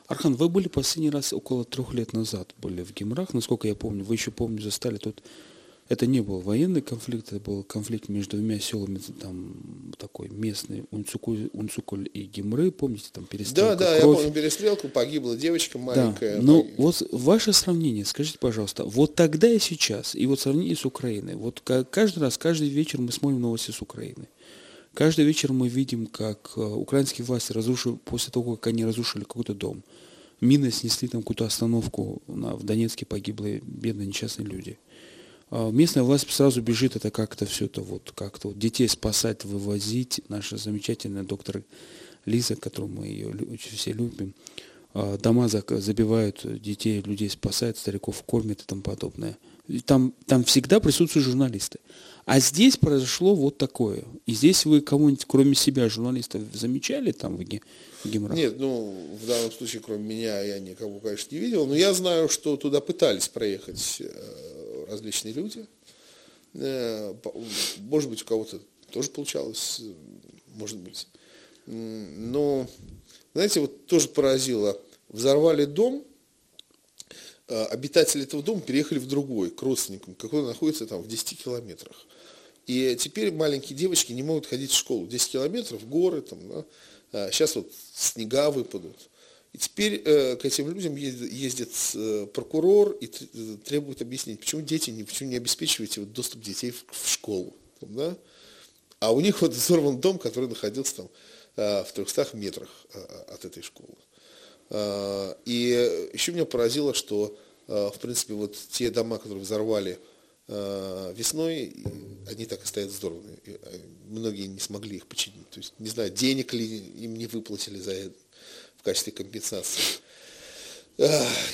Архан, вы были последний раз около трех лет назад, были в Гимрах, насколько я помню, вы еще, помню, застали тут это не был военный конфликт, это был конфликт между двумя селами, там такой местный, Унцукуль, Унцукуль и Гимры, помните, там перестрелка, Да, да, кровь. я помню перестрелку, погибла девочка маленькая. Да, но погиб... вот ваше сравнение, скажите, пожалуйста, вот тогда и сейчас, и вот сравнение с Украиной, вот каждый раз, каждый вечер мы смотрим новости с Украины. Каждый вечер мы видим, как э, украинские власти разрушили, после того, как они разрушили какой-то дом, мины снесли там какую-то остановку, в Донецке погибли бедные несчастные люди – местная власть сразу бежит, это как-то все это вот, как-то вот детей спасать, вывозить. Наша замечательная доктор Лиза, которую мы ее очень все любим, а, дома забивают детей, людей спасают, стариков кормят и тому подобное. И там, там всегда присутствуют журналисты. А здесь произошло вот такое. И здесь вы кого-нибудь, кроме себя, журналистов, замечали там в Гимрах? Нет, ну, в данном случае, кроме меня, я никого, конечно, не видел. Но я знаю, что туда пытались проехать э, различные люди. Э, может быть, у кого-то тоже получалось, может быть. Но, знаете, вот тоже поразило. Взорвали дом, э, обитатели этого дома переехали в другой, к родственникам, который находится там в 10 километрах. И теперь маленькие девочки не могут ходить в школу. 10 километров, горы, там, да. сейчас а вот снега выпадут. И теперь э, к этим людям ездит, ездит э, прокурор и требует объяснить, почему дети, не, почему не обеспечиваете вот, доступ детей в, в школу. Там, да? А у них вот взорван дом, который находился там э, в 300 метрах э, от этой школы. Э, и еще меня поразило, что, э, в принципе, вот те дома, которые взорвали э, весной, они так и стоят. Э, многие не смогли их починить. То есть, не знаю, денег ли им не выплатили за это в качестве компенсации.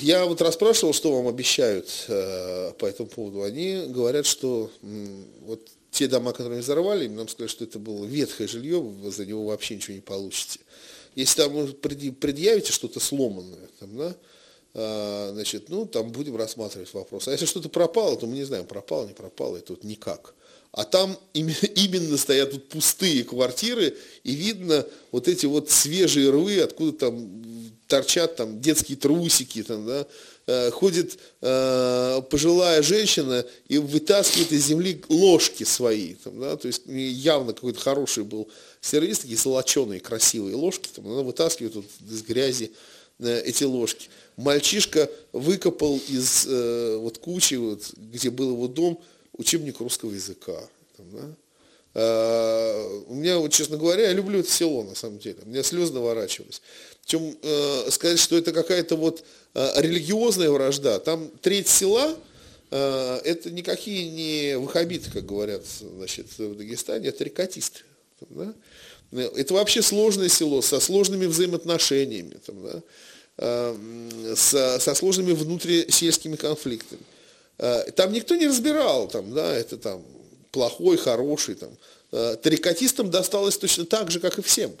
Я вот расспрашивал, что вам обещают э, по этому поводу. Они говорят, что вот те дома, которые взорвали, нам сказали, что это было ветхое жилье, вы за него вообще ничего не получите. Если там предъявите что-то сломанное, там, да, а, значит, ну, там будем рассматривать вопрос. А если что-то пропало, то мы не знаем, пропало, не пропало, это вот никак а там именно стоят вот пустые квартиры, и видно вот эти вот свежие рвы, откуда там торчат там детские трусики, там, да, э, ходит э, пожилая женщина и вытаскивает из земли ложки свои, там, да, то есть явно какой-то хороший был сервис, такие золоченые красивые ложки, там, она вытаскивает вот из грязи э, эти ложки. Мальчишка выкопал из э, вот кучи, вот, где был его дом, учебник русского языка. Там, да? а, у меня, вот, честно говоря, я люблю это село, на самом деле. У меня слезы наворачивались. Причем э, сказать, что это какая-то вот э, религиозная вражда. Там треть села, э, это никакие не ваххабиты, как говорят значит, в Дагестане, это рекатисты. Да? Это вообще сложное село со сложными взаимоотношениями, там, да? э, со, со сложными внутрисельскими конфликтами. Э, там никто не разбирал, там, да, это там плохой, хороший. Там. Э, тарикатистам досталось точно так же, как и всем.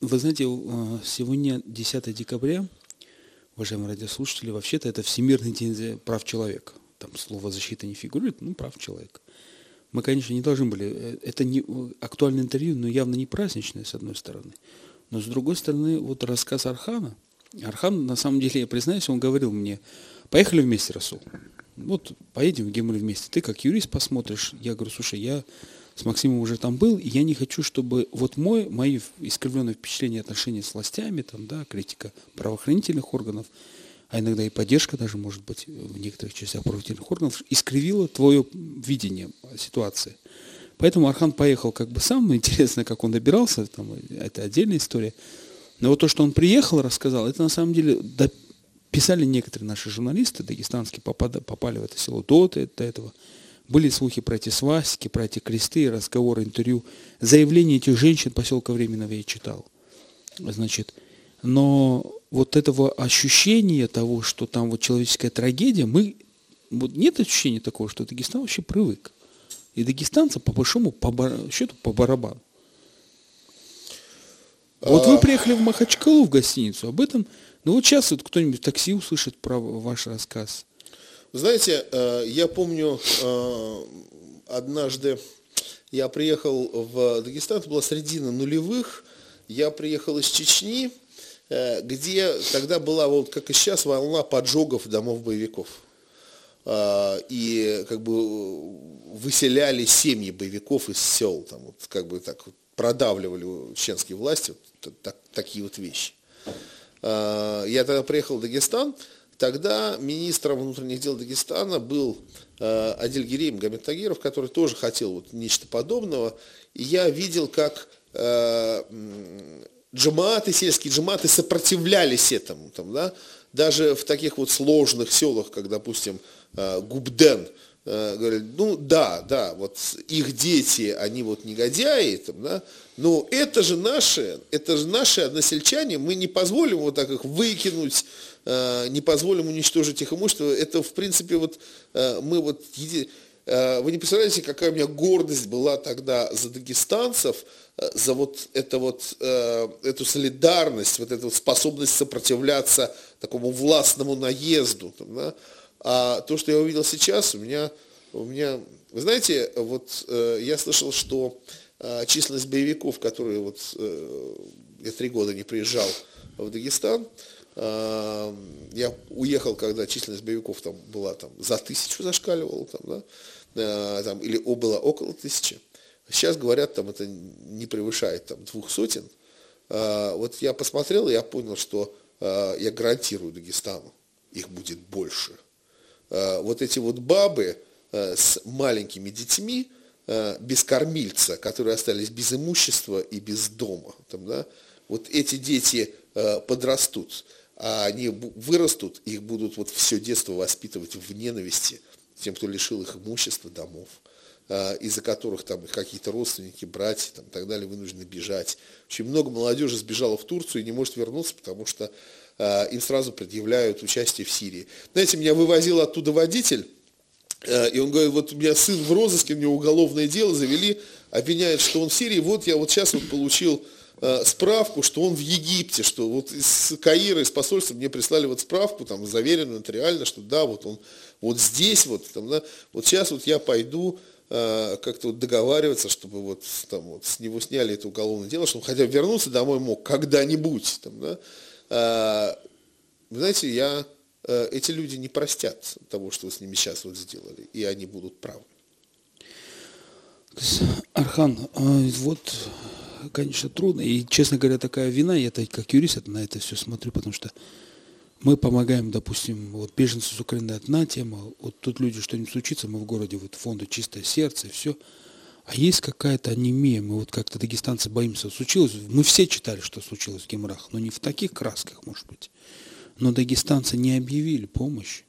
Вы знаете, э, сегодня 10 декабря, уважаемые радиослушатели, вообще-то это Всемирный день прав человека. Там слово защита не фигурирует, ну, прав человека. Мы, конечно, не должны были, это не актуальное интервью, но явно не праздничное, с одной стороны. Но с другой стороны, вот рассказ Архана, Архан, на самом деле, я признаюсь, он говорил мне, поехали вместе, Расул. Вот поедем в Гемель вместе. Ты как юрист посмотришь. Я говорю, слушай, я с Максимом уже там был, и я не хочу, чтобы вот мой, мои искривленные впечатления отношения с властями, там, да, критика правоохранительных органов, а иногда и поддержка даже, может быть, в некоторых частях правоохранительных органов, искривила твое видение ситуации. Поэтому Архан поехал как бы сам, но интересно, как он добирался, там, это отдельная история. Но вот то, что он приехал, рассказал, это на самом деле писали некоторые наши журналисты дагестанские, попали, попали в это село до, до этого. Были слухи про эти свастики, про эти кресты, разговоры, интервью. Заявления этих женщин поселка Временного я читал. Значит, но вот этого ощущения того, что там вот человеческая трагедия, мы, вот нет ощущения такого, что Дагестан вообще привык. И дагестанцы по большому по бар, счету по барабану. Вот вы а. приехали в Махачкалу в гостиницу, об этом, ну вот сейчас вот кто-нибудь в такси услышит про ваш рассказ. Знаете, э, я помню, э, однажды я приехал в Дагестан, это была средина нулевых, я приехал из Чечни, э, где тогда была, вот как и сейчас, волна поджогов домов боевиков. И как бы выселяли семьи боевиков из сел, там, вот, как бы так продавливали чеченские власти, вот, так, такие вот вещи. Я тогда приехал в Дагестан, Тогда министром внутренних дел Дагестана был э, Адиль Гиреем Гамет который тоже хотел вот нечто подобного. И я видел, как э, джаматы, сельские джаматы сопротивлялись этому. Там, да? Даже в таких вот сложных селах, как, допустим, э, Губден, э, говорят, ну да, да, вот их дети, они вот негодяи, там, да, но это же наши, это же наши односельчане, мы не позволим вот так их выкинуть, Э, не позволим уничтожить их имущество, это в принципе вот э, мы вот вы не представляете, какая у меня гордость была тогда за дагестанцев, за вот, это вот эту солидарность, вот эту способность сопротивляться такому властному наезду. Там, да? А то, что я увидел сейчас, у меня, у меня вы знаете, вот я слышал, что численность боевиков, которые вот я три года не приезжал в Дагестан, я уехал, когда численность боевиков там была там за тысячу зашкаливала, там, да, э, там, или о, было около тысячи. Сейчас говорят, там это не превышает там, двух сотен. А, вот я посмотрел, и я понял, что а, я гарантирую Дагестану, их будет больше. А, вот эти вот бабы э, с маленькими детьми, э, без кормильца, которые остались без имущества и без дома, там, да, вот эти дети подрастут а они вырастут, их будут вот все детство воспитывать в ненависти тем, кто лишил их имущества, домов, из-за которых там какие-то родственники, братья там, и так далее вынуждены бежать. Очень много молодежи сбежало в Турцию и не может вернуться, потому что им сразу предъявляют участие в Сирии. Знаете, меня вывозил оттуда водитель, а, и он говорит, вот у меня сын в розыске, у него уголовное дело завели, обвиняют, что он в Сирии, вот я вот сейчас вот получил Э, справку, что он в Египте, что вот из Каира, из посольства мне прислали вот справку, там, заверенную нотариально, что да, вот он вот здесь, вот, там, да, вот сейчас вот я пойду э, как-то вот договариваться, чтобы вот, там, вот с него сняли это уголовное дело, чтобы хотя бы вернуться домой мог когда-нибудь, там, да. Э, вы знаете, я, э, эти люди не простят того, что вы с ними сейчас вот сделали, и они будут правы. Архан, э, вот конечно, трудно. И, честно говоря, такая вина, я как юрист на это все смотрю, потому что мы помогаем, допустим, вот беженцы с Украины одна тема, вот тут люди что-нибудь случится, мы в городе, вот фонду «Чистое сердце», все. А есть какая-то анемия, мы вот как-то дагестанцы боимся. Случилось, мы все читали, что случилось в Гемрах, но не в таких красках, может быть. Но дагестанцы не объявили помощь.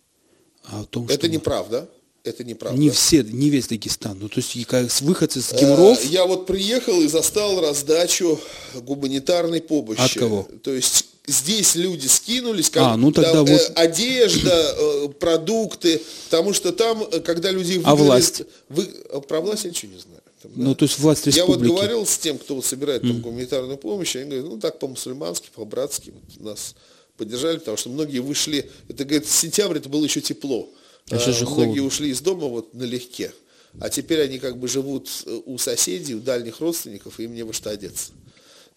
А о том, Это неправда. Это неправда. Не все, не весь Дагестан. Ну, то есть, как выходцы с Гимров... Э, Я вот приехал и застал раздачу гуманитарной помощи. От кого? То есть здесь люди скинулись, как, А, ну тогда да, э, вот- одежда, э, продукты, потому что там, э, когда людей А выгнали- власть? вы- а про власть я ничего не знаю. Там, да. Ну, то есть власть Я вот республики. говорил с тем, кто вот собирает там гуманитарную помощь, они говорят, ну так по-мусульмански, по-братски вот нас поддержали, потому что многие вышли, это, говорит, сентябрь это было еще тепло. А сейчас же многие холодно. ушли из дома вот налегке. А теперь они как бы живут э, у соседей, у дальних родственников, и им не во что одеться.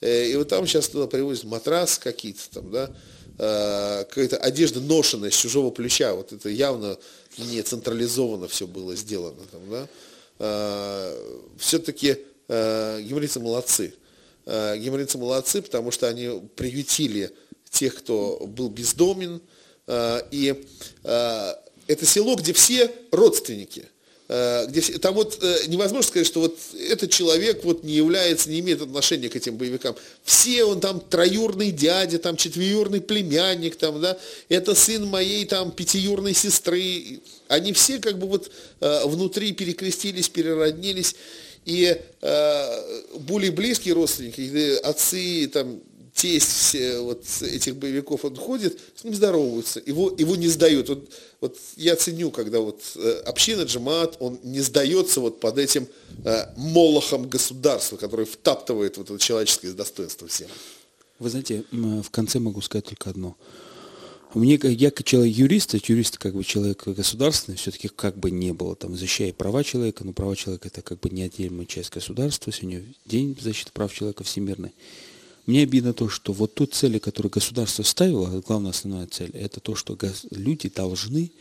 Э, И вот там сейчас туда привозят матрас какие-то там, да, э, какая-то одежда ношенная с чужого плеча. Вот это явно не централизованно все было сделано там, да. Все-таки гималийцы молодцы. Э, Гималийцы молодцы, потому что они приютили тех, кто был бездомен. Э, И э, это село, где все родственники. Э, Где там вот э, невозможно сказать, что вот этот человек вот не является, не имеет отношения к этим боевикам. Все он там троюрный дядя, там четверюрный племянник, там, да, это сын моей там пятиюрной сестры. Они все как бы вот э, внутри перекрестились, перероднились. И э, более близкие родственники, отцы, там, тесть все вот этих боевиков, он ходит, с ним здороваются, его, его не сдают. Вот, вот я ценю, когда вот э, община Джамаат, он не сдается вот под этим э, молохом государства, который втаптывает вот это человеческое достоинство всем. Вы знаете, в конце могу сказать только одно. Мне, я как человек юрист, юрист как бы человек государственный, все-таки как бы не было, там, защищая права человека, но права человека это как бы неотъемлемая часть государства, сегодня день защиты прав человека всемирный. Мне обидно то, что вот ту цели, которую государство ставило, а главная основная цель, это то, что люди должны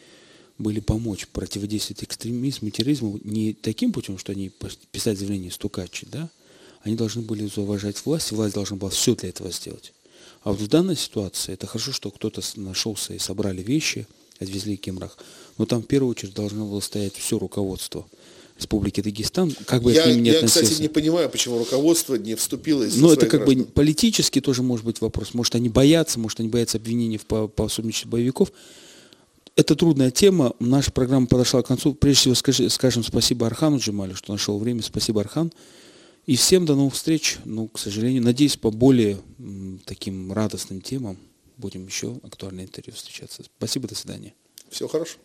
были помочь противодействовать экстремизму, терроризму не таким путем, что они писать заявление стукачи, да, они должны были уважать власть, и власть должна была все для этого сделать. А вот в данной ситуации это хорошо, что кто-то нашелся и собрали вещи, отвезли в Кемрах, но там в первую очередь должно было стоять все руководство Республики Дагестан, как бы я, к ним не я, относился. кстати, не понимаю, почему руководство не вступило из Но это как бы политически тоже может быть вопрос. Может, они боятся, может, они боятся обвинений в по- пособничестве боевиков. Это трудная тема. Наша программа подошла к концу. Прежде всего, скажи- скажем спасибо Архану Джемалю, что нашел время. Спасибо, Архан. И всем до новых встреч. Ну, к сожалению, надеюсь, по более м, таким радостным темам будем еще актуальное интервью встречаться. Спасибо, до свидания. Все хорошо.